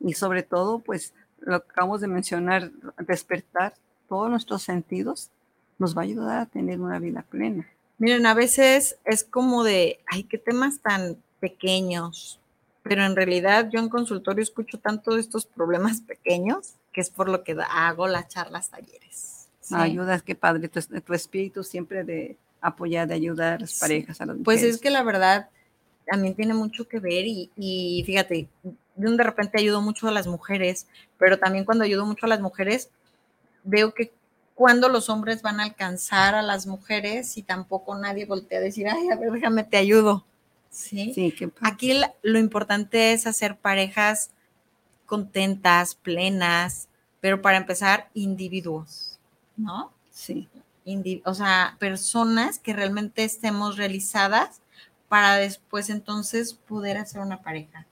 y sobre todo, pues lo acabamos de mencionar, despertar todos nuestros sentidos, nos va a ayudar a tener una vida plena. Miren, a veces es como de, ay, qué temas tan pequeños, pero en realidad yo en consultorio escucho tanto de estos problemas pequeños que es por lo que hago las charlas talleres. Ayudas, qué padre, tu, espíritu siempre de apoyar, de ayudar a las parejas, a las Pues es que la verdad también tiene mucho que ver y, y fíjate, de repente ayudo mucho a las mujeres, pero también cuando ayudo mucho a las mujeres, veo que cuándo los hombres van a alcanzar a las mujeres y tampoco nadie voltea a decir, ay, a ver, déjame, te ayudo. Sí. sí Aquí lo importante es hacer parejas contentas, plenas, pero para empezar, individuos, ¿no? Sí. o sea, personas que realmente estemos realizadas para después entonces poder hacer una pareja.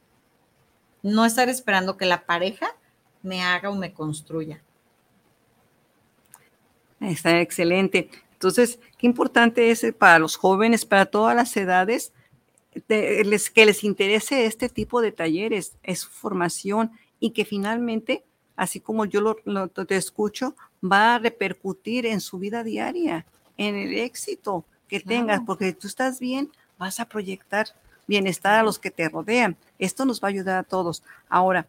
No estar esperando que la pareja me haga o me construya. Está excelente. Entonces, qué importante es para los jóvenes, para todas las edades, que les interese este tipo de talleres, es formación y que finalmente, así como yo lo, te escucho, va a repercutir en su vida diaria, en el éxito que tengas, porque tú estás bien, vas a proyectar bienestar a los que te rodean. Esto nos va a ayudar a todos. Ahora,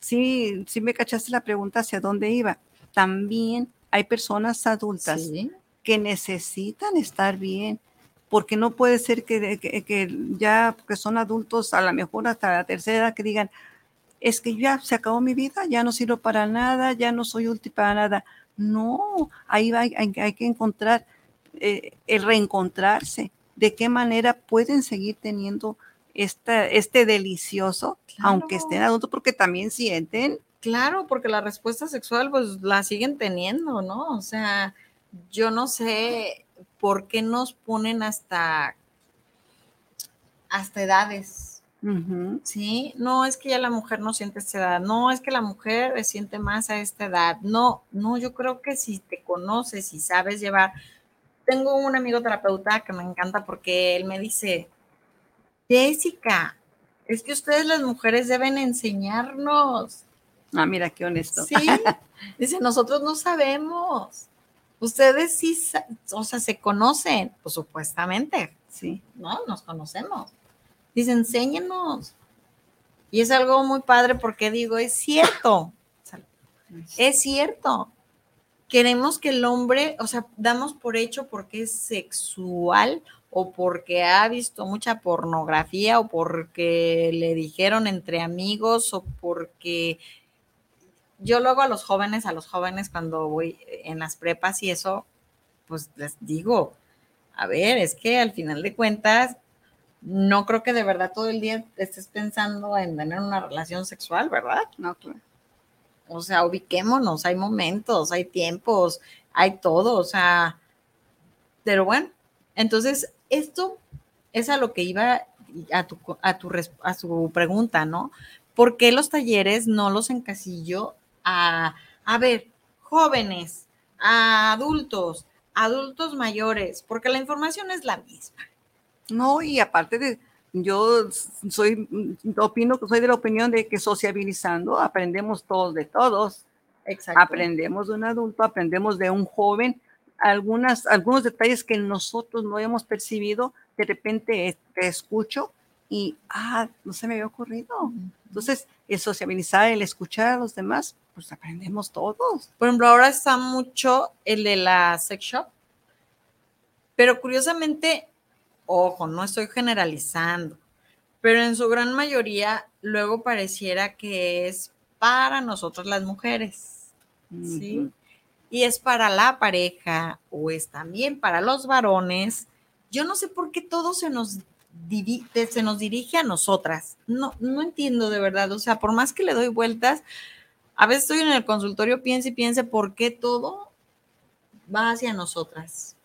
sí, sí me cachaste la pregunta hacia dónde iba. También hay personas adultas que necesitan estar bien, porque no puede ser que, que, ya que son adultos, a lo mejor hasta la tercera, que digan, es que ya se acabó mi vida, ya no sirvo para nada, ya no soy útil para nada. No, ahí hay, hay, que encontrar, eh, el reencontrarse, de qué manera pueden seguir teniendo esta, este delicioso, aunque estén adultos, porque también sienten. Claro, porque la respuesta sexual pues la siguen teniendo, ¿no? O sea, yo no sé por qué nos ponen hasta, hasta edades Sí, no es que ya la mujer no siente esta edad, no es que la mujer siente más a esta edad, no, no, yo creo que si te conoces y sabes llevar, tengo un amigo terapeuta que me encanta porque él me dice, Jessica, es que ustedes las mujeres deben enseñarnos. Ah, mira, qué honesto. Sí, dice, nosotros no sabemos. Ustedes sí, o sea, se conocen, pues supuestamente, sí, ¿no? Nos conocemos Dice, enséñenos. Y es algo muy padre porque digo, es cierto, es cierto. Queremos que el hombre, o sea, damos por hecho porque es sexual o porque ha visto mucha pornografía o porque le dijeron entre amigos o porque yo luego a los jóvenes, a los jóvenes cuando voy en las prepas y eso, pues les digo, a ver, es que al final de cuentas no creo que de verdad todo el día estés pensando en tener una relación sexual, ¿verdad? No, claro. O sea, ubiquémonos, hay momentos, hay tiempos, hay todo, o sea, pero bueno, entonces esto es a lo que iba a tu, a tu, a su pregunta, ¿no? ¿Por qué los talleres no los encasillo a, a ver, jóvenes, a adultos, adultos mayores? Porque la información es la misma. No, y aparte de, yo soy, opino que soy de la opinión de que sociabilizando aprendemos todos de todos. Exacto. Aprendemos de un adulto, aprendemos de un joven, algunas, algunos detalles que nosotros no hemos percibido, de repente te escucho y, ah, no se me había ocurrido. Entonces, el sociabilizar, el escuchar a los demás, pues aprendemos todos. Por ejemplo, ahora está mucho el de la sex shop, pero curiosamente Ojo, no estoy generalizando, pero en su gran mayoría luego pareciera que es para nosotros las mujeres, ¿sí? Y es para la pareja o es también para los varones. Yo no sé por qué todo se nos, se nos dirige a nosotras. No, no entiendo de verdad. O sea, por más que le doy vueltas, a veces estoy en el consultorio, piense y piense por qué todo va hacia nosotras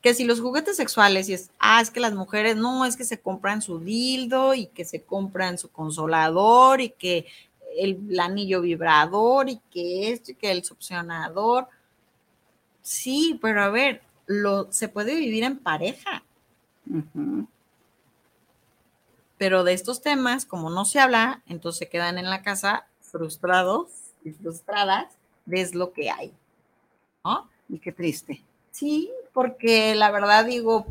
que si los juguetes sexuales y es, ah, es que las mujeres no, es que se compran su dildo y que se compran su consolador y que el, anillo vibrador y que esto y que el succionador. Sí, pero a ver, lo, se puede vivir en pareja. Pero de estos temas, como no se habla, entonces se quedan en la casa frustrados y frustradas, ves lo que hay. ¿no? Y qué triste. Sí, porque la verdad digo,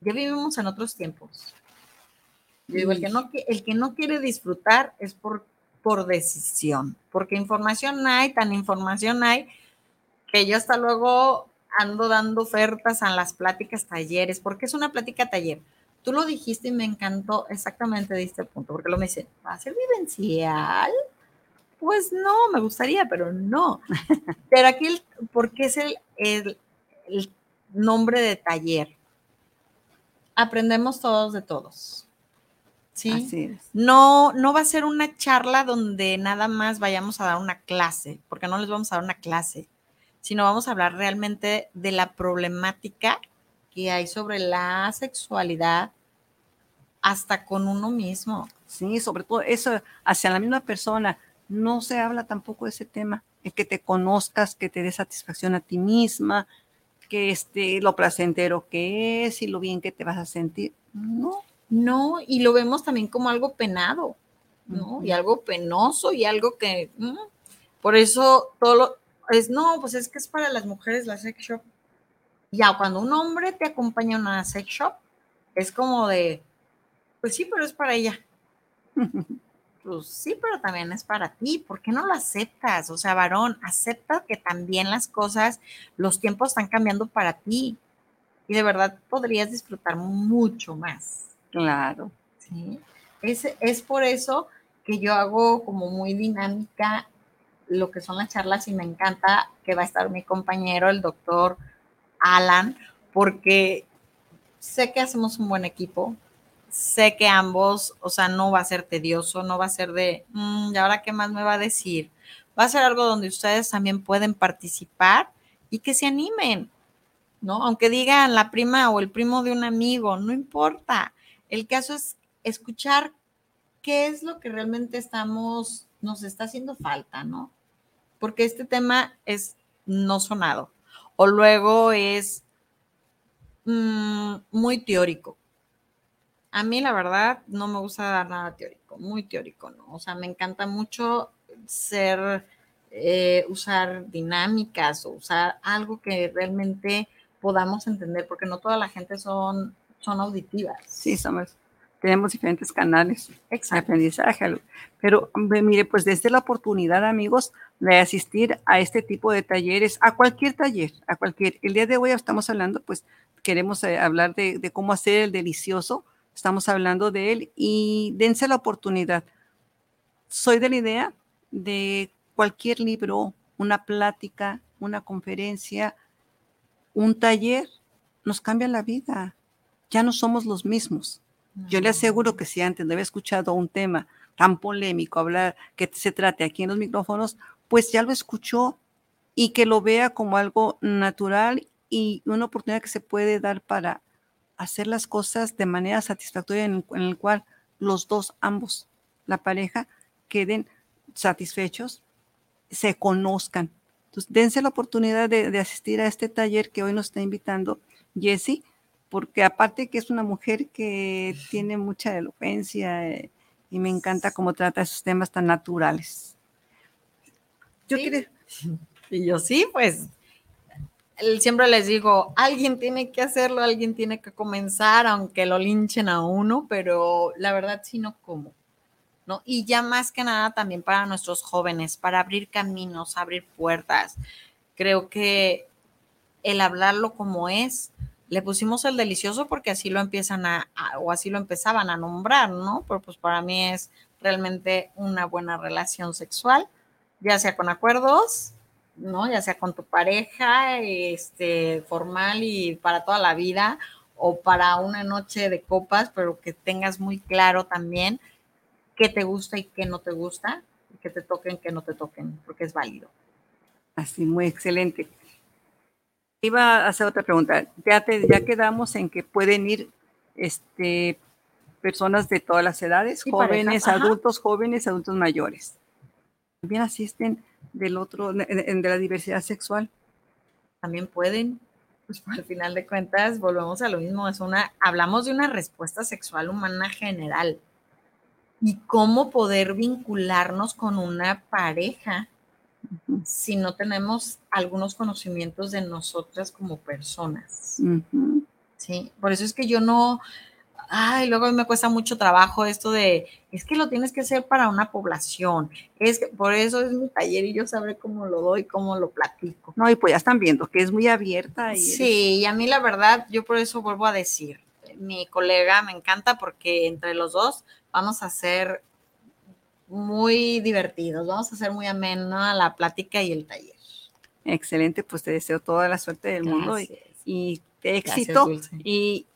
ya vivimos en otros tiempos. digo, el que, no, el que no quiere disfrutar es por, por decisión, porque información hay, tan información hay, que yo hasta luego ando dando ofertas a las pláticas talleres, porque es una plática taller. Tú lo dijiste y me encantó exactamente de este punto, porque lo me dice, ¿va a ser vivencial? Pues no, me gustaría, pero no. Pero aquí, ¿por qué es el, el, nombre de taller? Aprendemos todos de todos. ¿sí? No, no va a ser una charla donde nada más vayamos a dar una clase, porque no les vamos a dar una clase, sino vamos a hablar realmente de la problemática que hay sobre la sexualidad hasta con uno mismo. Sí, sobre todo eso hacia la misma persona no se habla tampoco de ese tema, el que te conozcas, que te dé satisfacción a ti misma, que este, lo placentero que es y lo bien que te vas a sentir. No. No, y lo vemos también como algo penado, ¿no? Y algo penoso y algo que, mm, por eso todo lo, es, no, pues es que es para las mujeres la sex shop. Ya, cuando un hombre te acompaña a una sex shop, es como de, pues sí, pero es para ella. pues sí, pero también es para ti. ¿Por qué no lo aceptas? O sea, varón, acepta que también las cosas, los tiempos están cambiando para ti. Y de verdad podrías disfrutar mucho más. Claro. Sí. Es, es por eso que yo hago como muy dinámica lo que son las charlas y me encanta que va a estar mi compañero, el doctor Alan, porque sé que hacemos un buen equipo, sé que ambos, o sea, no va a ser tedioso, no va a ser de, mm, ¿y ahora qué más me va a decir? Va a ser algo donde ustedes también pueden participar y que se animen, ¿no? Aunque digan la prima o el primo de un amigo, no importa. El caso es escuchar qué es lo que realmente estamos, nos está haciendo falta, ¿no? Porque este tema es no sonado o luego es mm, muy teórico a mí la verdad no me gusta dar nada teórico, muy teórico, ¿no? O sea, me encanta mucho ser, eh, usar dinámicas o usar algo que realmente podamos entender, porque no toda la gente son, son auditivas. Sí, somos, tenemos diferentes canales de aprendizaje. Pero mire, pues desde la oportunidad, amigos, de asistir a este tipo de talleres, a cualquier taller, a cualquier. El día de hoy estamos hablando, pues queremos eh, hablar de, de, cómo hacer el delicioso estamos hablando de él y dense la oportunidad. Soy de la idea de cualquier libro, una plática, una conferencia, un taller, nos cambia la vida. Ya no somos los mismos. Yo le aseguro que si antes no había escuchado un tema tan polémico, hablar que se trate aquí en los micrófonos, pues ya lo escuchó y que lo vea como algo natural y una oportunidad que se puede dar para hacer las cosas de manera satisfactoria en, el cual los dos, ambos, la pareja, queden satisfechos, se conozcan. Entonces, dense la oportunidad de, asistir a este taller que hoy nos está invitando Jessie, porque aparte que es una mujer que tiene mucha elocuencia eh, y me encanta cómo trata esos temas tan naturales. Yo Y yo sí, pues siempre les digo, alguien tiene que hacerlo, alguien tiene que comenzar, aunque lo linchen a uno, pero la verdad sí no como. ¿no? Y ya más que nada también para nuestros jóvenes, para abrir caminos, abrir puertas. Creo que el hablarlo como es, le pusimos el delicioso porque así lo empiezan a, o así lo empezaban a nombrar, ¿no? Pero pues para mí es realmente una buena relación sexual, ya sea con acuerdos, ¿no? Ya sea con tu pareja, este, formal y para toda la vida, o para una noche de copas, pero que tengas muy claro también qué te gusta y qué no te gusta, y que te toquen, que no te toquen, porque es válido. Así, muy excelente. Iba a hacer otra pregunta. Ya, te, ya quedamos en que pueden ir este, personas de todas las edades, jóvenes, adultos, jóvenes, adultos mayores. También asisten del otro, de, la diversidad sexual. También pueden, pues al final de cuentas volvemos a lo mismo, es una, hablamos de una respuesta sexual humana general y cómo poder vincularnos con una pareja si no tenemos algunos conocimientos de nosotras como personas. Sí, por eso es que yo no, ay, luego me cuesta mucho trabajo esto de, es que lo tienes que hacer para una población, es que por eso es mi taller y yo sabré cómo lo doy, cómo lo platico. No, y pues ya están viendo que es muy abierta. Y sí, y a mí la verdad, yo por eso vuelvo a decir, mi colega me encanta porque entre los dos vamos a hacer muy divertidos. Vamos a hacer muy ameno a la plática y el taller. Excelente, pues te deseo toda la suerte del mundo y, éxito. y,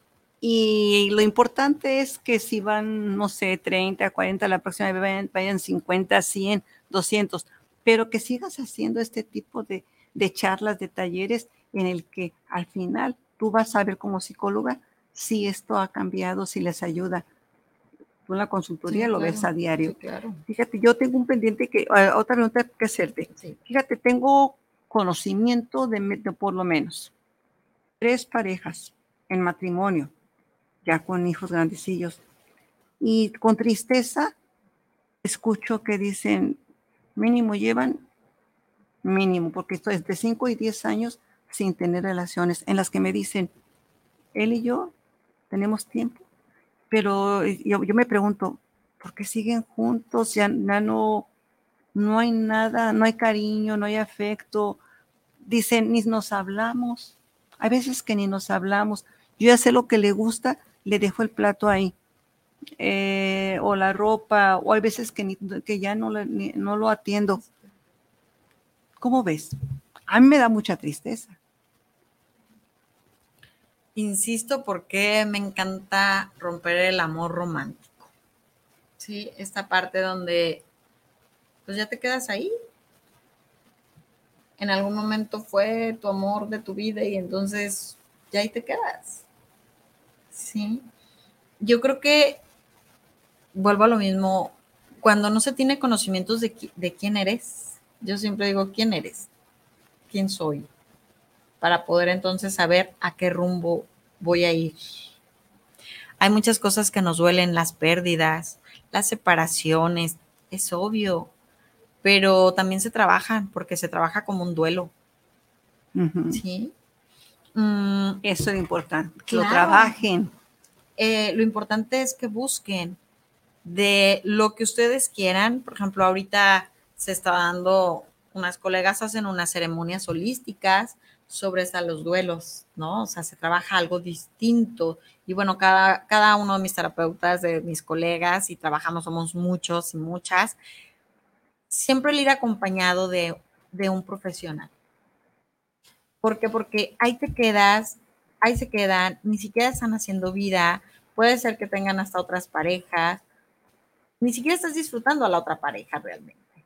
y lo importante es que si van, no sé, 30, 40, la próxima vez vayan, vayan 50, 100, 200, pero que sigas haciendo este tipo de, de charlas, de talleres en el que al final tú vas a ver como psicóloga si esto ha cambiado, si les ayuda. Tú en la consultoría lo ves a diario. claro. Fíjate, yo tengo un pendiente que, ah, otra pregunta que hacerte. Fíjate, tengo conocimiento de, de por lo menos tres parejas en matrimonio, ya con hijos grandecillos, y con tristeza escucho que dicen, mínimo llevan, mínimo, porque esto es de 5 y 10 años sin tener relaciones, en las que me dicen, él y yo tenemos tiempo, pero yo, yo me pregunto, ¿por qué siguen juntos? Ya, no, no hay nada, no hay cariño, no hay afecto. Dicen, ni nos hablamos. Hay veces que ni nos hablamos. Yo ya sé lo que le gusta, le dejo el plato ahí. Eh, o la ropa, o hay veces que, que ya no, no lo atiendo. ¿Cómo ves? A mí me da mucha tristeza. Insisto porque me encanta romper el amor romántico. Sí, esta parte donde pues ya te quedas ahí. En algún momento fue tu amor de tu vida y entonces ya ahí te quedas. Sí. Yo creo que vuelvo a lo mismo, cuando no se tiene conocimientos de, de quién eres, yo siempre digo, ¿quién eres? ¿Quién soy? Para poder entonces saber a qué rumbo voy a ir. Hay muchas cosas que nos duelen, las pérdidas, las separaciones, es obvio, pero también se trabajan porque se trabaja como un duelo. ¿Sí? Mm, Eso es importante, que lo trabajen. Eh, lo importante es que busquen de lo que ustedes quieran. Por ejemplo, ahorita se está dando, unas colegas hacen unas ceremonias holísticas sobre los duelos, ¿no? O sea, se trabaja algo distinto. Y bueno, cada, cada uno de mis terapeutas, de mis colegas, y trabajamos, somos muchos y muchas, siempre el ir acompañado de, de un profesional. ¿Por qué? Porque ahí te quedas, ahí se quedan, ni siquiera están haciendo vida, puede ser que tengan hasta otras parejas, ni siquiera estás disfrutando a la otra pareja realmente.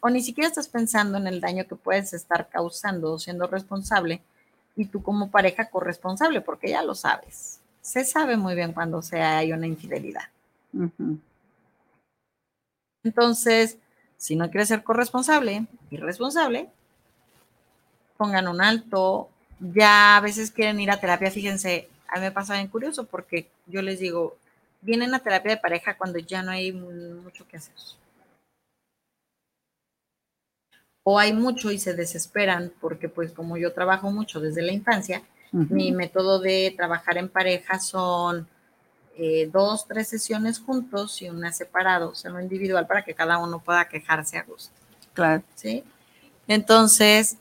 O ni siquiera estás pensando en el daño que puedes estar causando o siendo responsable y tú como pareja corresponsable, porque ya lo sabes. Se sabe muy bien cuando se hay una infidelidad. Entonces, si no quieres ser corresponsable y responsable, pongan un alto. Ya a veces quieren ir a terapia, fíjense, a mí me pasa bien curioso porque yo les digo, vienen a terapia de pareja cuando ya no hay mucho que hacer. O hay mucho y se desesperan porque pues como yo trabajo mucho desde la infancia, mi método de trabajar en pareja son eh, dos, tres sesiones juntos y una separado, o sea, lo individual para que cada uno pueda quejarse a gusto. Claro. ¿Sí? Entonces,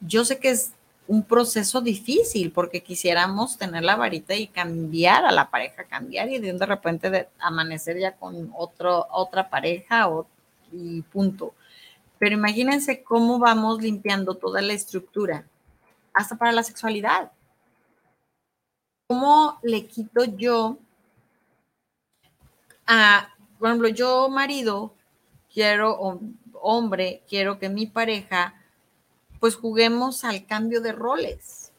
yo sé que es un proceso difícil porque quisiéramos tener la varita y cambiar a la pareja, cambiar y de, repente de amanecer ya con otro, otra pareja o, y punto. Pero imagínense cómo vamos limpiando toda la estructura, hasta para la sexualidad. ¿Cómo le quito yo a, por ejemplo, yo marido, quiero, hombre, quiero que mi pareja pues juguemos al cambio de roles,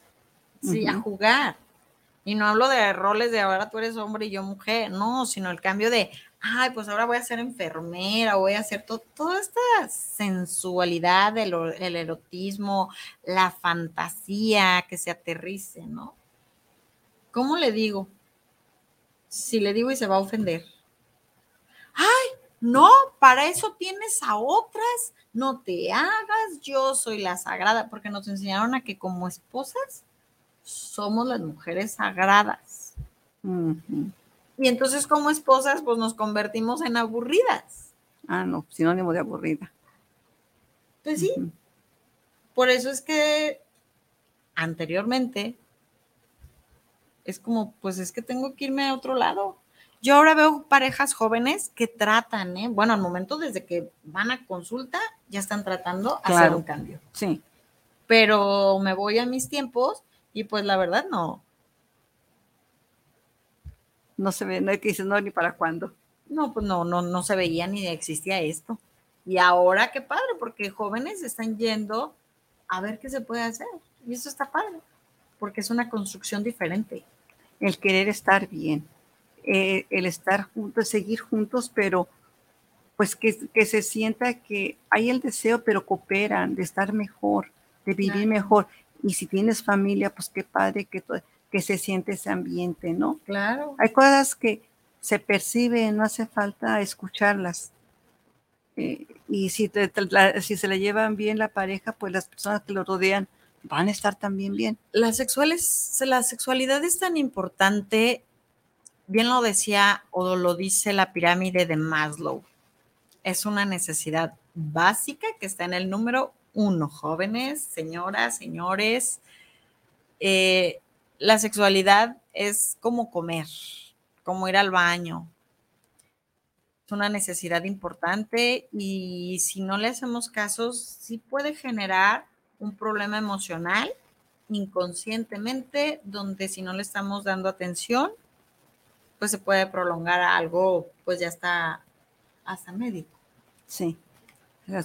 sí, a jugar. Y no hablo de roles de ahora tú eres hombre y yo mujer, no, sino el cambio de, ay, pues ahora voy a ser enfermera, voy a hacer toda esta sensualidad, el, el erotismo, la fantasía que se aterrice, ¿no? ¿Cómo le digo? Si le digo y se va a ofender. No, para eso tienes a otras no te hagas, yo soy la sagrada, porque nos enseñaron a que como esposas somos las mujeres sagradas. Y entonces como esposas, pues nos convertimos en aburridas. Ah, no, sinónimo de aburrida. Pues sí. Por eso es que anteriormente es como, pues es que tengo que irme a otro lado. Yo ahora veo parejas jóvenes que tratan, ¿eh? bueno, al momento desde que van a consulta, ya están tratando hacer un cambio. Sí. Pero me voy a mis tiempos y pues la verdad no. No se ve, no hay que decir no ni para cuándo. No, pues no, no, no se veía ni existía esto. Y ahora qué padre, porque jóvenes están yendo a ver qué se puede hacer. Y eso está padre, porque es una construcción diferente. El querer estar bien, eh, el estar juntos, seguir juntos, pero pues que, que, se sienta que hay el deseo, pero cooperan de estar mejor, de vivir mejor. Y si tienes familia, pues qué padre que, que se siente ese ambiente, ¿no? Claro. Hay cosas que se perciben, no hace falta escucharlas. Eh, y si, si se le llevan bien la pareja, pues las personas que lo rodean van a estar también bien. La, sexuales, la sexualidad es tan importante, bien lo decía o lo dice la pirámide de Maslow. Es una necesidad básica que está en el número uno. Jóvenes, señoras, señores, eh, la sexualidad es como comer, como ir al baño, es una necesidad importante y si no le hacemos casos, sí puede generar un problema emocional inconscientemente, donde si no le estamos dando atención, pues se puede prolongar a algo, pues ya está hasta médico. Sí,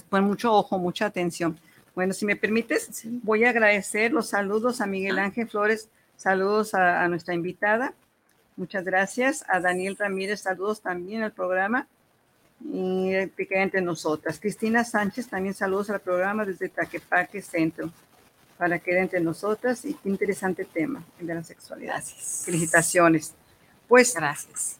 pues mucho ojo, mucha atención. Bueno, si me permites, voy a agradecer los saludos a Miguel ah. Ángel Flores, saludos a, a nuestra invitada, muchas gracias. A Daniel Ramírez, saludos también al programa y que entre nosotras. Cristina Sánchez, también saludos al programa desde Taquepaque Centro, para que entre nosotras y qué interesante tema, el de la sexualidad. Gracias. Felicitaciones. Pues, gracias.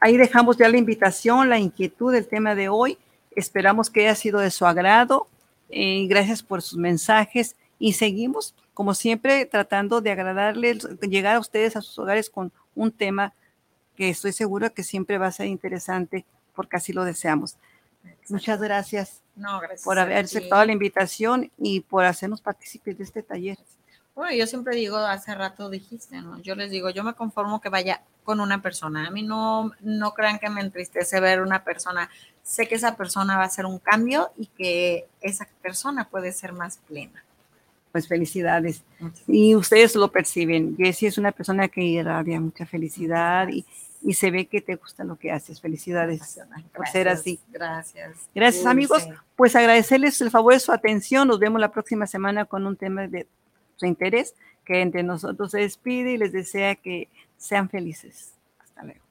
Ahí dejamos ya la invitación, la inquietud del tema de hoy. Esperamos que haya sido de su agrado. Eh, gracias por sus mensajes y seguimos, como siempre, tratando de agradarles, llegar a ustedes a sus hogares con un tema que estoy seguro que siempre va a ser interesante porque así lo deseamos. Muchas gracias, por haber aceptado la invitación y por hacernos partícipes de este taller. Bueno, yo siempre digo, hace rato dijiste, ¿no? Yo les digo, yo me conformo que vaya con una persona. A mí no, no crean que me entristece ver una persona. Sé que esa persona va a hacer un cambio y que esa persona puede ser más plena. Pues felicidades. Y ustedes lo perciben. Jessie es una persona que irradia mucha felicidad y, y se ve que te gusta lo que haces. Felicidades por ser así. Gracias. Gracias, amigos. Pues agradecerles el favor de su atención. Nos vemos la próxima semana con un tema de su interés que entre nosotros se despide y les desea que sean felices. Hasta luego.